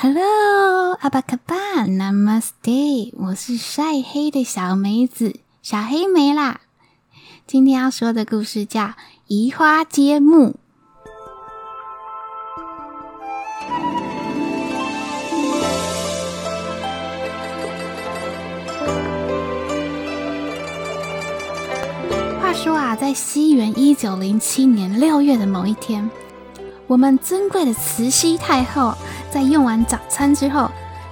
Hello，阿巴卡巴，Namaste，我是晒黑的小梅子，小黑莓啦。今天要说的故事叫《移花接木》。话说啊，在西元一九零七年六月的某一天，我们尊贵的慈禧太后。在用完早餐之后，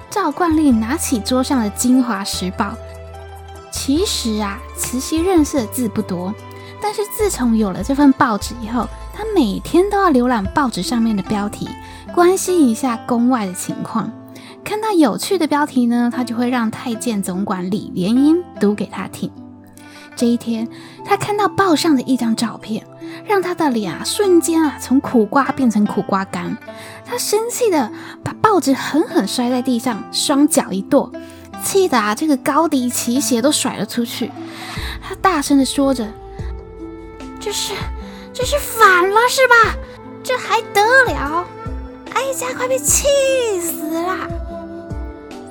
照惯例拿起桌上的《京华时报》。其实啊，慈禧认识的字不多，但是自从有了这份报纸以后，她每天都要浏览报纸上面的标题，关心一下宫外的情况。看到有趣的标题呢，她就会让太监总管李莲英读给她听。这一天，他看到报上的一张照片。让他的脸啊，瞬间啊，从苦瓜变成苦瓜干。他生气的把报纸狠狠摔在地上，双脚一跺，气得啊，这个高低齐鞋都甩了出去。他大声的说着：“这是，这是反了是吧？这还得了？哀家快被气死了！”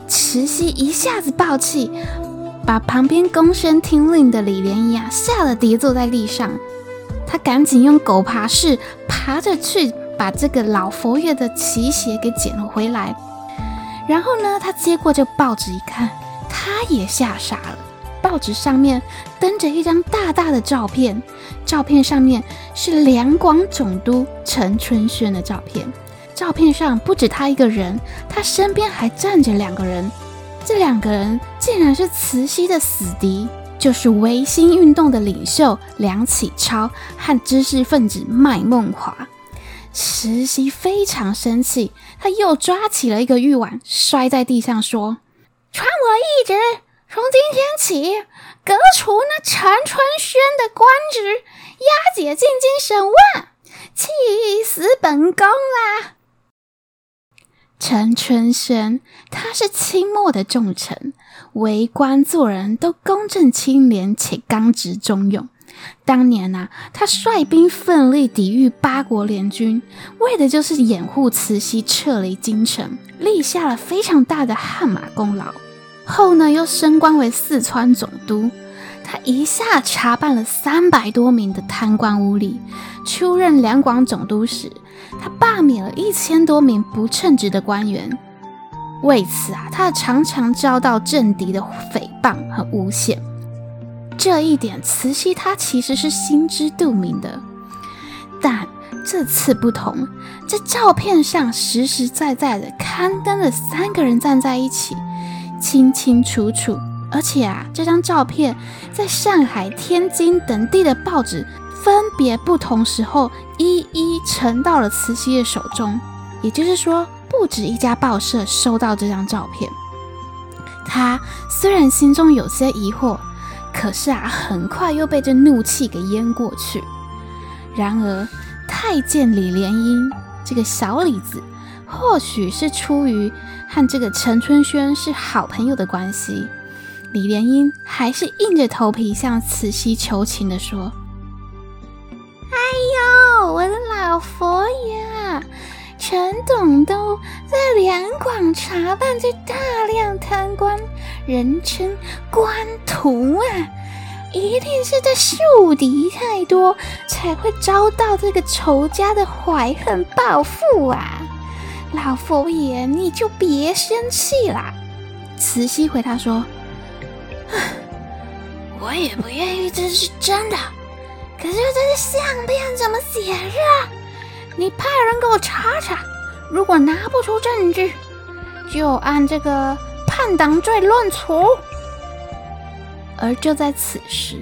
慈禧一下子爆气，把旁边躬身听令的李莲英啊，吓得跌坐在地上。他赶紧用狗爬式爬着去把这个老佛爷的奇鞋给捡了回来，然后呢，他接过这报纸一看，他也吓傻了。报纸上面登着一张大大的照片，照片上面是两广总督陈春轩的照片。照片上不止他一个人，他身边还站着两个人，这两个人竟然是慈禧的死敌。就是维新运动的领袖梁启超和知识分子麦孟华，慈禧非常生气，他又抓起了一个玉碗摔在地上，说：“传我懿旨，从今天起革除那陈春轩的官职，押解进京审问，气死本宫啦！”陈春轩，他是清末的重臣，为官做人都公正清廉且刚直忠勇。当年呐、他率兵奋力抵御八国联军，为的就是掩护慈禧撤离京城，立下了非常大的汗马功劳。后呢，又升官为四川总督。他一下查办了三百多名的贪官污吏，出任两广总督时，他罢免了一千多名不称职的官员。为此啊，他常常遭到政敌的诽谤和诬陷。这一点，慈禧她其实是心知肚明的。但这次不同，这照片上实实在在的刊登了三个人站在一起，清清楚楚。而且啊，这张照片在上海、天津等地的报纸分别不同时候一一呈到了慈禧的手中。也就是说，不止一家报社收到这张照片。他虽然心中有些疑惑，可是啊，很快又被这怒气给淹过去。然而，太监李莲英这个小李子，或许是出于和这个陈春轩是好朋友的关系。李莲英还是硬着头皮向慈禧求情的说：“，我的老佛爷，陈总督在两广查办这大量贪官，人称官徒啊，一定是这树敌太多，才会遭到这个仇家的怀恨报复啊！老佛爷，你就别生气啦。”慈禧回答说。我也不愿意，这是真的。可是这些相片怎么写啊？你派人给我查查，如果拿不出证据，就按这个叛党罪论处。而就在此时，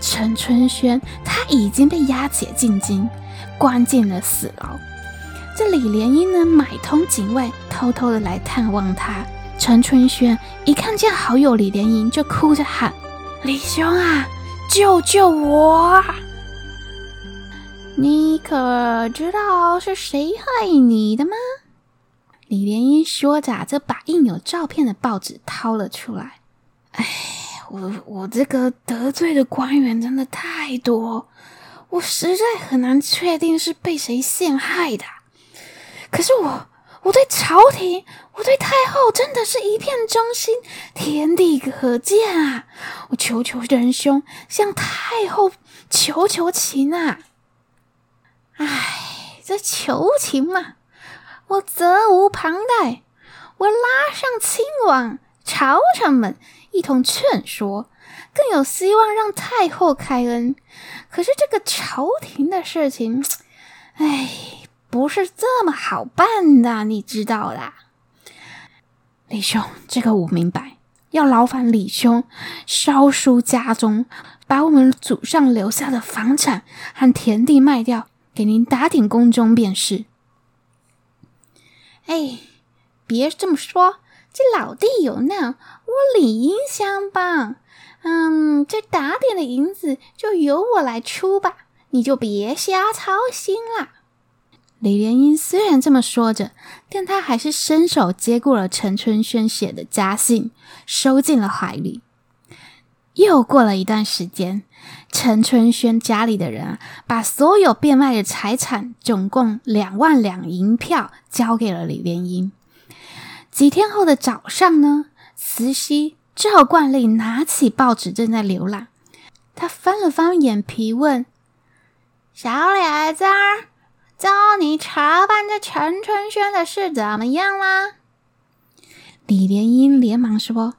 陈春轩他已经被押解进京，关进了死牢。这李莲英呢，买通警卫，偷偷的来探望他。陈春轩一看见好友李莲英，就哭着喊：“李兄啊，救救我！你可知道是谁害你的吗？”李莲英说着，就把印有照片的报纸掏了出来。哎，我我这个得罪的官员真的太多，我实在很难确定是被谁陷害的。可是我。我对朝廷，我对太后，真的是一片忠心，天地可见啊！我求求仁兄，向太后求求情啊！唉，这求情嘛，我责无旁贷。我拉上亲王、朝臣们一同劝说，更有希望让太后开恩。可是这个朝廷的事情，唉。不是这么好办的，你知道的。李兄，这个我明白。要劳烦李兄烧书家中，把我们祖上留下的房产和田地卖掉，给您打点工钟便是。哎，别这么说，这老弟有难，我理应相帮。嗯，这打点的银子就由我来出吧，你就别瞎操心了。李莲英虽然这么说着，但她还是伸手接过了陈春轩写的家信，收进了怀里。又过了一段时间，陈春轩家里的人啊，把所有变卖的财产，总共两万两银票，交给了李莲英。几天后的早上呢，慈禧照惯例拿起报纸，正在浏览。她翻了翻眼皮，问：“小李子。”叫你查办这陈春轩的事怎么样啦？李莲英连忙说：“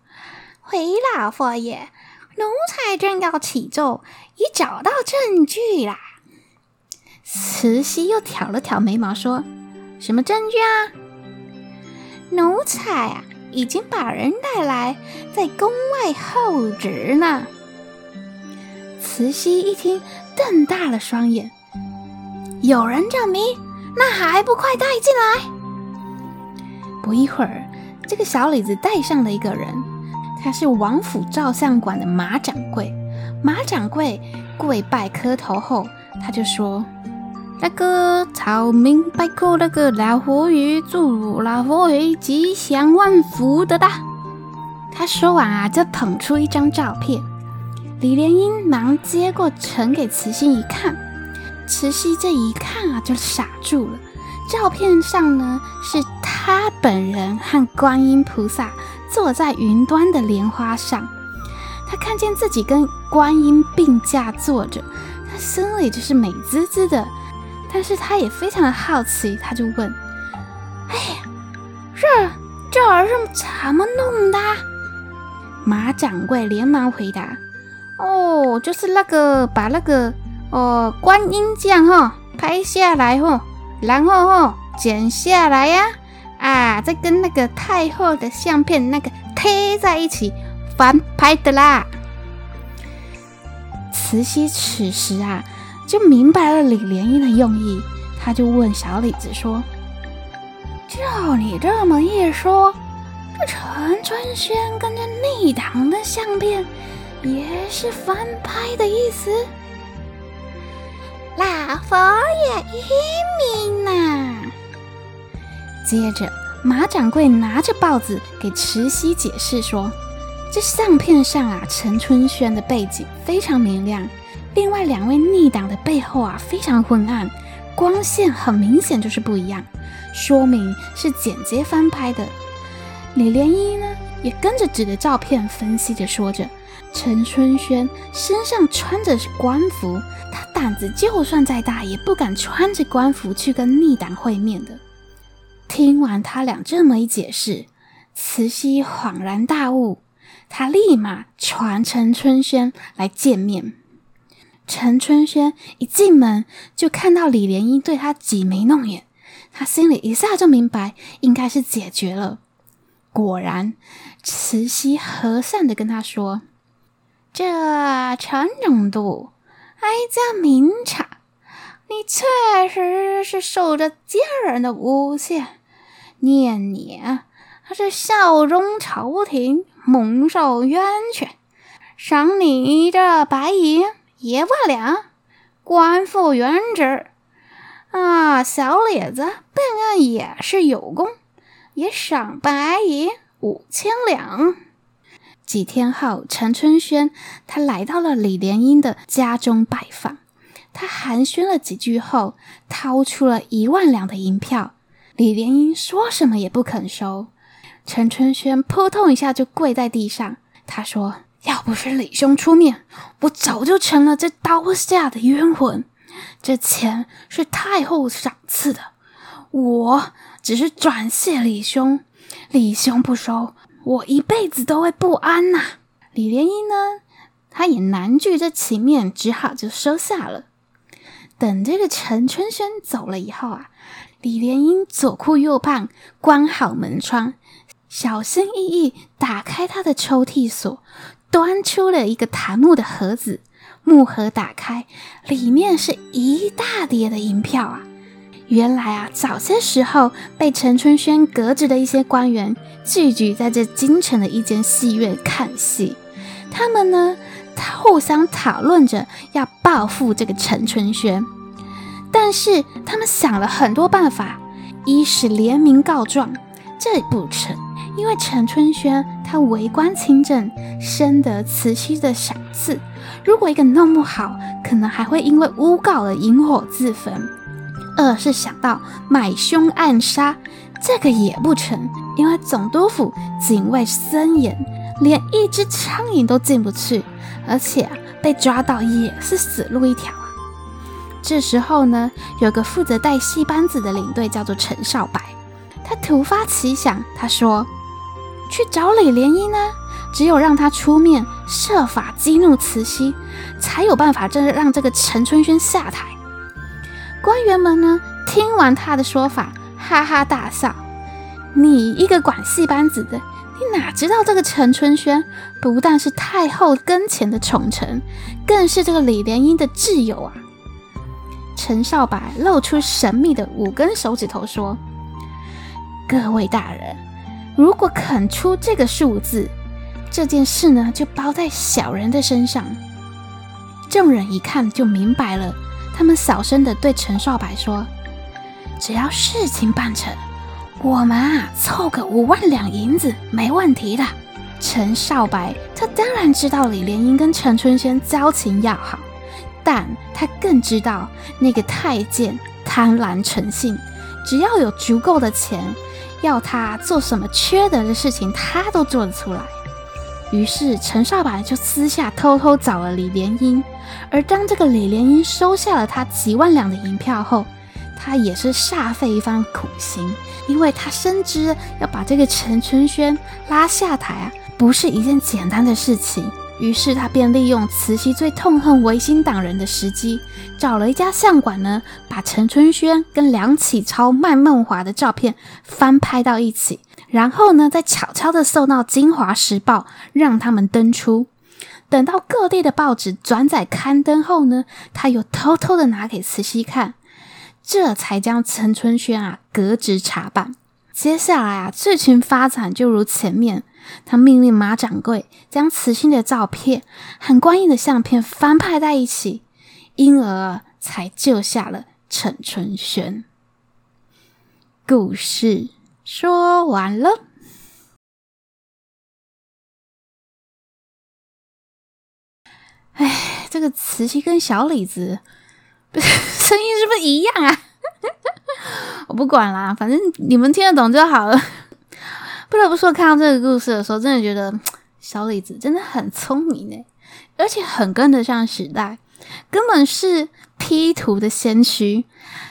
回老佛爷，奴才正要起奏，已找到证据啦。”慈禧又挑了挑眉毛，说：“什么证据啊？”奴才啊，已经把人带来，在宫外候旨呢。慈禧一听，瞪大了双眼。有人证明，那还不快带进来？不一会儿，这个小李子带上了一个人，他是王府照相馆的马掌柜。马掌柜跪拜磕头后，他就说：“那个草民拜叩那个老佛爷，祝老佛爷吉祥万福的哒。”他说完啊，就捧出一张照片。李莲英忙接过，呈给慈禧一看。慈禧这一看啊，就傻住了。照片上呢，是他本人和观音菩萨坐在云端的莲花上。他看见自己跟观音并驾坐着，他心里就是美滋滋的。但是他也非常的好奇，他就问：“哎呀，这这是怎么弄的？”马掌柜连忙回答：“哦，就是那个把那个。”哦，观音像哈，拍下来哈，然后哈剪下来呀，再跟那个太后的相片那个贴在一起翻拍的啦。慈禧此时啊就明白了李莲英的用意，她就问小李子说：“照你这么一说，这陈春轩跟着逆党的相片也是翻拍的意思？”老佛爷英明呐！接着，马掌柜拿着报纸给慈禧解释说：“这相片上啊，陈春轩的背景非常明亮，另外两位逆党的背后啊非常昏暗，光线很明显就是不一样，说明是剪接翻拍的。”李莲英呢也跟着指着照片分析着说着。陈春轩身上穿着是官服，他胆子就算再大，也不敢穿着官服去跟逆党会面的。听完他俩这么一解释，慈禧恍然大悟，他立马传陈春轩来见面。陈春轩一进门就看到李莲英对他挤眉弄眼，他心里一下就明白，应该是解决了。果然，慈禧和善的跟他说。这陈总督，哀家明察，你确实是受着家人的诬陷，念你还是效忠朝廷，蒙受冤屈，赏你这白银一万两，官复原职。啊，小李子办案也是有功，也赏白银五千两。几天后，陈春轩他来到了李莲英的家中拜访。他寒暄了几句后，掏出了一万两的银票。李莲英说什么也不肯收。陈春轩扑通一下就跪在地上，他说：“要不是李兄出面，我早就成了这刀下的冤魂。这钱是太后赏赐的，我只是转谢李兄。李兄不收，我一辈子都会不安呐。”李莲英呢，他也难拒这情面，只好就收下了。等这个陈春轩走了以后啊。李莲英左顾右盼，关好门窗，小心翼翼打开他的抽屉锁，端出了一个檀木的盒子。木盒打开，里面是一大叠的银票啊！原来啊，早些时候被陈春轩革职的一些官员聚集在这京城的一间戏院看戏，他们呢，互相讨论着要报复这个陈春轩。但是他们想了很多办法，一是联名告状，这不成，因为陈春轩他为官清正，深得慈禧的赏赐，如果一个弄不好，可能还会因为诬告而引火自焚。二是想到买凶暗杀，这个也不成，因为总督府警卫森严，连一只苍蝇都进不去，而且，被抓到也是死路一条。这时候呢，有个负责带戏班子的领队叫做陈少白，他突发奇想，他说：“去找李莲英呢，只有让他出面，设法激怒慈禧，才有办法这让这个陈春轩下台。”官员们呢，听完他的说法，哈哈大笑：“你一个管戏班子的，你哪知道这个陈春轩不但是太后跟前的宠臣，更是这个李莲英的挚友啊！”陈少白露出神秘的五根手指头，说：“各位大人，如果肯出这个数字，这件事呢就包在小人的身上。”众人一看就明白了，他们小声的对陈少白说：“只要事情办成，我们啊凑个五万两银子没问题的。”陈少白他当然知道李莲英跟陈春轩交情要好。但他更知道那个太监贪婪成性，只要有足够的钱，要他做什么缺德的事情，他都做得出来。于是陈少白就私下偷偷找了李莲英，而当这个李莲英收下了他几万两的银票后，他也是煞费一番苦心，因为他深知要把这个陈春轩拉下台啊，不是一件简单的事情。于是他便利用慈禧最痛恨维新党人的时机，找了一家相馆呢，把陈春轩跟梁启超卖梦华的照片翻拍到一起，然后呢，再悄悄地送到《京华时报》，让他们登出。等到各地的报纸转载刊登后呢，他又偷偷地拿给慈禧看，这才将陈春轩啊革职查办。接下来啊，剧情发展就如前面。他命令马掌柜将慈禧的照片和观音的相片翻拍在一起，因而才救下了陈春轩。故事说完了。哎，这个慈禧跟小李子 声音是不是一样啊？我不管啦，反正你们听得懂就好了。不得不说，看到这个故事的时候，真的觉得小李子真的很聪明诶，而且很跟得上时代，根本是 P 图的先驱。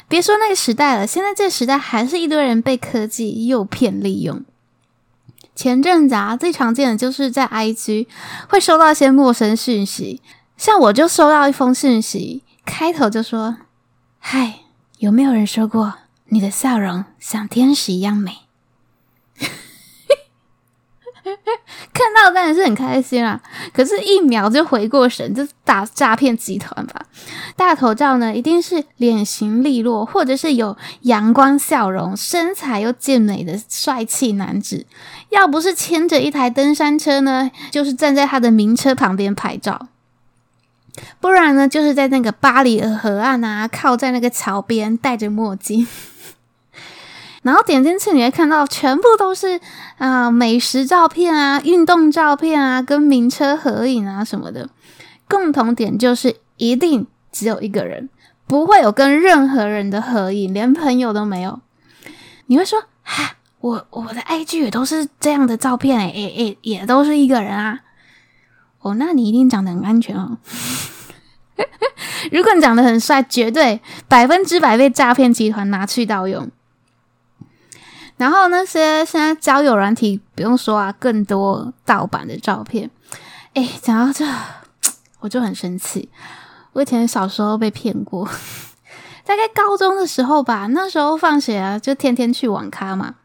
别说那个时代了，现在这个时代还是一堆人被科技诱骗利用。前阵子啊，最常见的就是在 IG 会收到一些陌生讯息，像我就收到一封讯息，开头就说：“嗨，有没有人说过你的笑容像天使一样美？”看到当然是很开心啊，可是，一秒就回过神，就打诈骗集团吧。大头照呢，一定是脸型利落，或者是有阳光笑容、身材又健美的帅气男子。要不是牵着一台登山车呢，就是站在他的名车旁边拍照。不然呢，就是在那个巴黎河岸啊，靠在那个桥边，戴着墨镜。然后点进去，你会看到全部都是啊、美食照片啊、运动照片啊、跟名车合影啊什么的。共同点就是一定只有一个人，不会有跟任何人的合影，连朋友都没有。你会说，哈，我我的 IG 也都是这样的照片诶，诶诶，也都是一个人啊。哦，那你一定长得很安全哦。如果你长得很帅，绝对百分之百被诈骗集团拿去盗用。然后那些现在交友软体不用说啊，更多盗版的照片。哎，讲到这，我就很生气。我以前小时候被骗过，大概高中的时候吧，那时候放学啊，就天天去网咖嘛。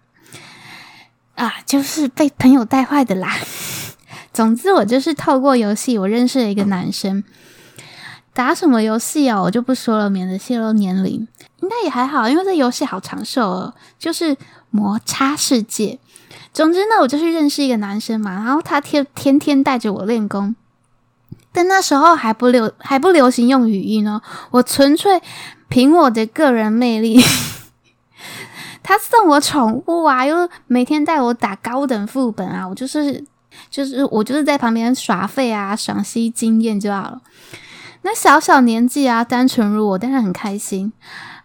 啊，就是被朋友带坏的啦。总之，我就是透过游戏，我认识了一个男生。打什么游戏啊？我就不说了，免得泄露年龄。应该也还好，因为这游戏好长寿哦，就是摩擦世界。总之呢，我就是认识一个男生嘛，然后他天天天带着我练功。但那时候还不流还不流行用语音哦，我纯粹凭我的个人魅力。他送我宠物啊，又每天带我打高等副本啊，我就是就是我就是在旁边耍废啊，赏析经验就好了。那小小年纪啊，单纯如我，当然很开心。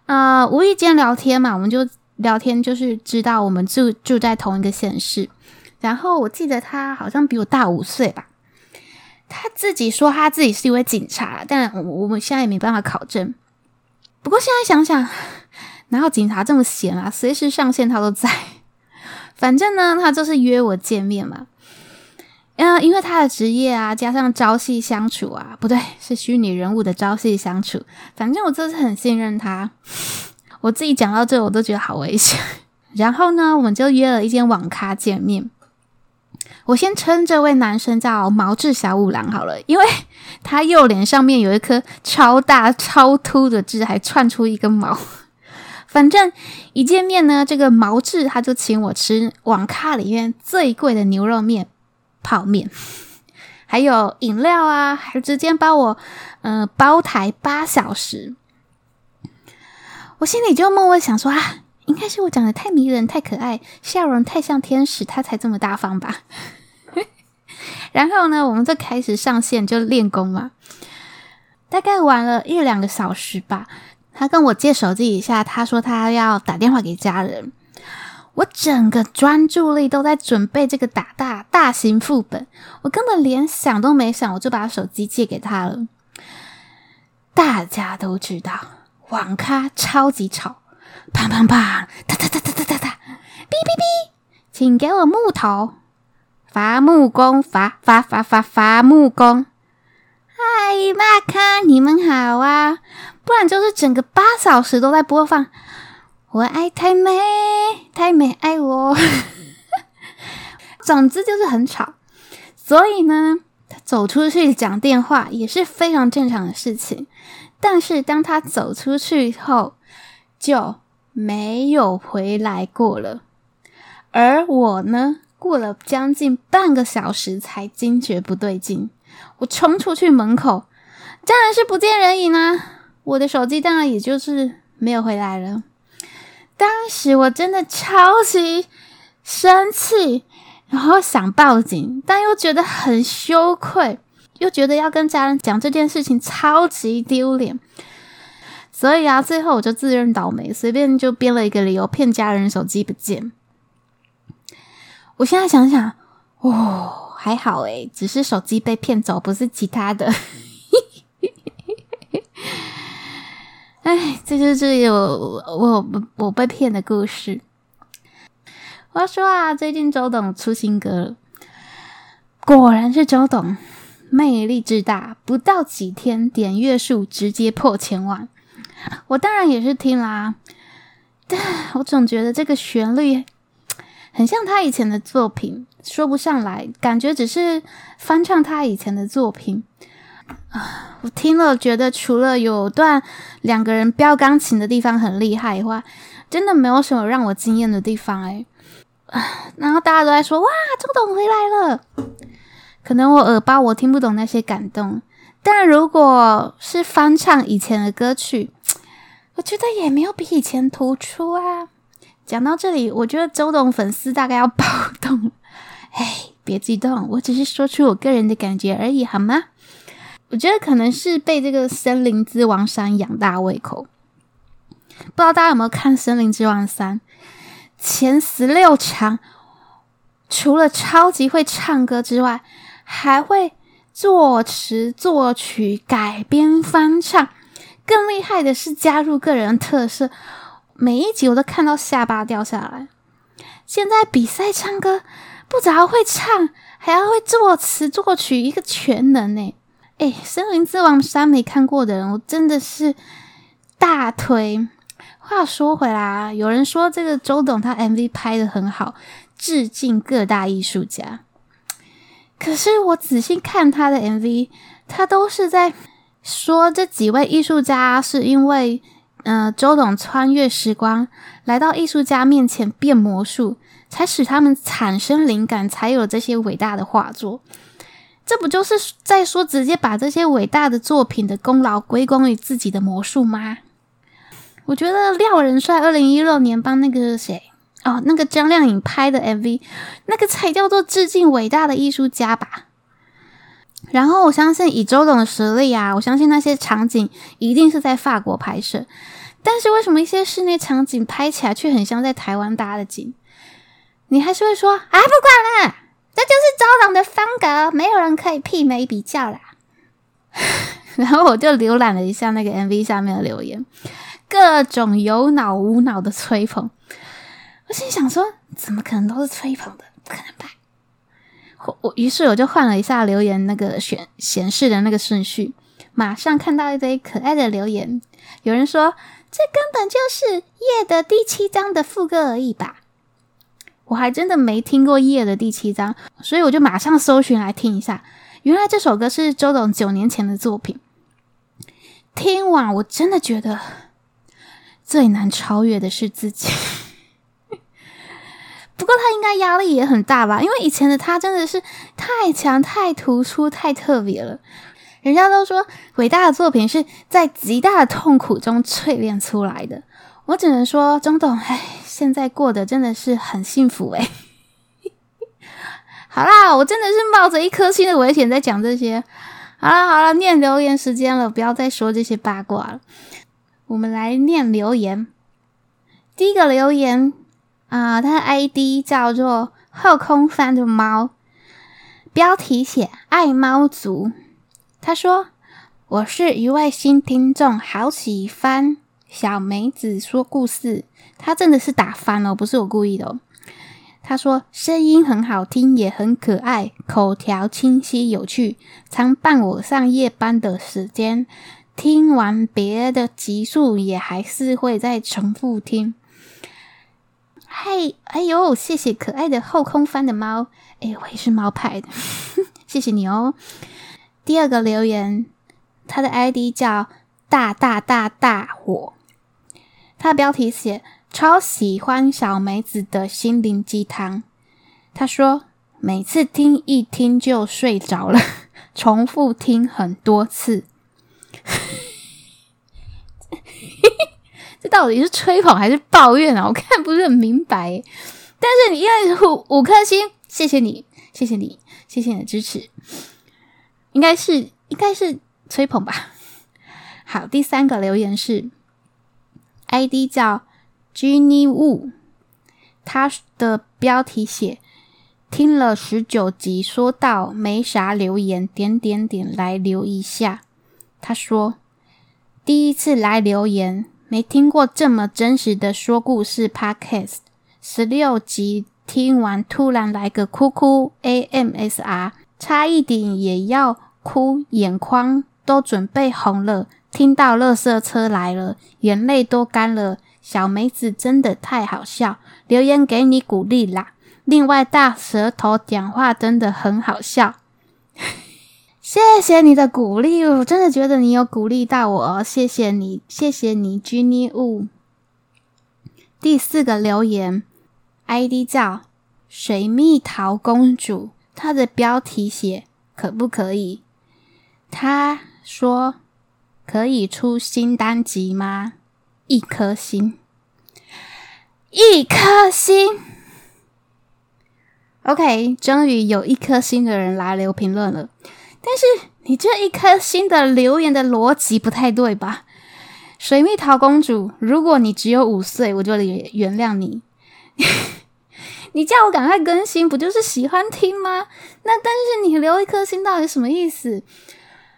啊、呃，无意间聊天嘛，我们就聊天，就是知道我们住住在同一个县市。然后我记得他好像比我大五岁吧。他自己说他自己是一位警察，但我我们现在也没办法考证。不过现在想想，哪有警察这么闲啊？随时上线他都在。反正呢，他就是约我见面嘛。嗯，因为他的职业啊，加上朝夕相处啊，不对，是虚拟人物的朝夕相处。反正我就是很信任他。我自己讲到这，我都觉得好危险。然后呢，我们就约了一间网咖见面。我先称这位男生叫毛志小五郎好了，因为他右脸上面有一颗超大超秃的痣，还窜出一根毛。反正一见面呢，这个毛志他就请我吃网咖里面最贵的牛肉面。泡面，还有饮料啊，还直接帮我，嗯、包台八小时。我心里就默默想说啊，应该是我长得太迷人、太可爱，笑容太像天使，他才这么大方吧。然后呢，我们就开始上线就练功嘛，大概玩了一两个小时吧。他跟我借手机一下，他说他要打电话给家人。我整个专注力都在准备这个打大大型副本，我根本连想都没想，我就把手机借给他了。大家都知道，网咖超级吵，砰砰砰，哒哒哒哒哒哒哒，哔哔哔，请给我木头，伐木工，伐伐伐伐伐木工。嗨，马卡，你们好啊！不然就是整个八小时都在播放。我爱太美，太美爱我。总之就是很吵，所以呢，他走出去讲电话也是非常正常的事情。但是当他走出去后，就没有回来过了。而我呢，过了将近半个小时才惊觉不对劲。我冲出去门口，当然是不见人影啊！我的手机当然也就是没有回来了。当时我真的超级生气，然后想报警，但又觉得很羞愧，又觉得要跟家人讲这件事情超级丢脸，所以啊，最后我就自认倒霉，随便就编了一个理由骗家人手机不见。我现在想想，哦，还好诶，只是手机被骗走，不是其他的。哎，这就是有我我我被骗的故事。我要说啊，最近周董出新歌了，果然是周董，魅力之大，不到几天点阅数直接破千万。我当然也是听啦，但 我总觉得这个旋律很像他以前的作品，说不上来，感觉只是翻唱他以前的作品。啊，我听了觉得除了有段两个人飙钢琴的地方很厉害以外，真的没有什么让我惊艳的地方哎。然后大家都在说哇，周董回来了。可能我耳包，我听不懂那些感动。但如果是翻唱以前的歌曲，我觉得也没有比以前突出啊。讲到这里，我觉得周董粉丝大概要暴动。哎，别激动，我只是说出我个人的感觉而已，好吗？我觉得可能是被这个《森林之王三》养大胃口，不知道大家有没有看《森林之王三》？前十六强，除了超级会唱歌之外，还会作词、作曲、改编、翻唱。更厉害的是加入个人特色，每一集我都看到下巴掉下来。现在比赛唱歌，不只要会唱，还要会作词作曲，一个全能呢。哎，《森林之王三》没看过的人，我真的是大推。话说回来啊，有人说这个周董他 MV 拍得很好，致敬各大艺术家。可是我仔细看他的 MV，他都是在。说这几位艺术家是因为，呃，周董穿越时光来到艺术家面前变魔术，才使他们产生灵感，才有这些伟大的画作。这不就是在说直接把这些伟大的作品的功劳归功于自己的魔术吗？我觉得廖仁帅二零一六年帮那个谁哦，那个张靓颖拍的 MV，那个才叫做致敬伟大的艺术家吧。然后我相信以周董的实力啊，我相信那些场景一定是在法国拍摄。但是为什么一些室内场景拍起来却很像在台湾搭的景？你还是会说啊，不管了，这就是周董的风格，没有人可以媲美比较啦。然后我就浏览了一下那个 MV 下面的留言，各种有脑无脑的吹捧。我心想说，怎么可能都是吹捧的？不可能吧？我我于是我就换了一下留言那个选显示的那个顺序，马上看到一堆可爱的留言。有人说，这根本就是《夜》的第七章的副歌而已吧？我还真的没听过《夜》的第七章，所以我就马上搜寻来听一下。原来这首歌是周董九年前的作品。听完我真的觉得最难超越的是自己。不过他应该压力也很大吧，因为以前的他真的是太强、太突出、太特别了。人家都说伟大的作品是在极大的痛苦中淬炼出来的。我只能说，钟董，哎，现在过得真的是很幸福哎。好啦，我真的是冒着一颗心的危险在讲这些。好了好了，念留言时间了，不要再说这些八卦了。我们来念留言。第一个留言。啊，他的 ID 叫做后空翻的猫，标题写爱猫族。他说：“我是一位新听众，好喜欢小梅子说故事。他真的是打翻了，不是我故意的哦。”他说：“声音很好听，也很可爱，口条清晰有趣，常伴我上夜班的时间。听完别的集数，也还是会再重复听。”嗨，哎呦，谢谢可爱的后空翻的猫，哎，我也是猫派的，谢谢你哦。第二个留言，他的 ID 叫大大大大火，他的标题写超喜欢小梅子的心灵鸡汤。他说每次听一听就睡着了，重复听很多次。到底是吹捧还是抱怨啊？我看不是很明白。但是你因为五五颗星，谢谢你，谢谢你，谢谢你的支持。应该是应该是吹捧吧。好，第三个留言是 ID 叫 Jenny Wu，他的标题写听了十九集，说到没啥留言，点点点来留一下。他说第一次来留言。没听过这么真实的说故事 Podcast，十六集听完突然来个哭哭 AMSR，差一点也要哭，眼眶都准备红了。听到垃圾车来了，眼泪都干了。小梅子真的太好笑，留言给你鼓励啦。另外，大舌头讲话真的很好笑。谢谢你的鼓励，我真的觉得你有鼓励到我，谢谢你，谢谢你，Jenny Wu。第四个留言，ID 叫水蜜桃公主，她的标题写可不可以？她说可以出新单集吗？一颗星，一颗星。OK，终于有一颗星的人来留评论了。但是你这一颗星的留言的逻辑不太对吧？水蜜桃公主，如果你只有五岁，我就原谅你。你叫我赶快更新，不就是喜欢听吗？那但是你留一颗心到底什么意思？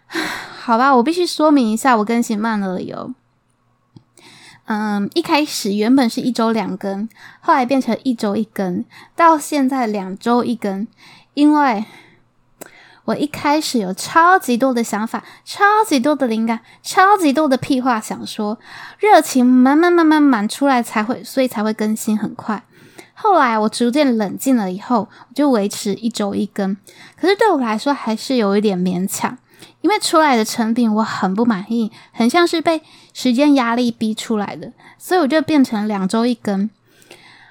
好吧，我必须说明一下我更新慢了哟。嗯，一开始原本是一周两更，后来变成一周一更，到现在两周一更。因为我一开始有超级多的想法，超级多的灵感，超级多的屁话想说，热情满满满满满出来才会，所以才会更新很快。后来我逐渐冷静了以后，我就维持一周一更。可是对我来说还是有一点勉强。因为出来的成品我很不满意，很像是被时间压力逼出来的，所以我就变成两周一更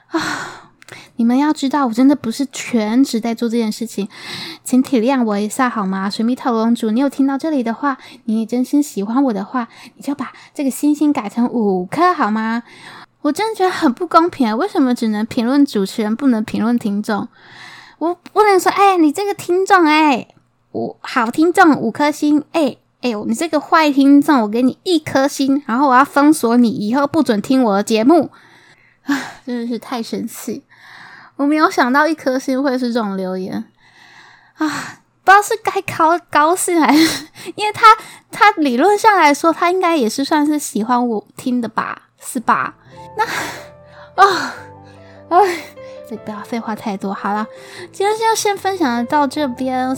啊！你们要知道，我真的不是全职在做这件事情，请体谅我一下好吗？水蜜桃公主，你有听到这里的话，你也真心喜欢我的话，你就把这个星星改成五颗好吗？我真的觉得很不公平啊！为什么只能评论主持人，不能评论听众？我不能说，哎，你这个听众，哎。我好听众五颗星，哎、欸、哎呦，你这个坏听众，我给你一颗星，然后我要封锁你，以后不准听我的节目。啊，真的是太生气！我没有想到一颗星会是这种留言啊，不知道是该高高兴还是，因为他他理论上来说，他应该也是算是喜欢我听的吧，是吧？那啊，哎，所以不要废话太多，好了，今天就先分享到这边。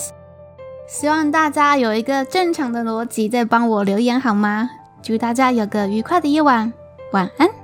希望大家有一个正常的逻辑，在帮我留言好吗？祝大家有个愉快的夜晚，晚安。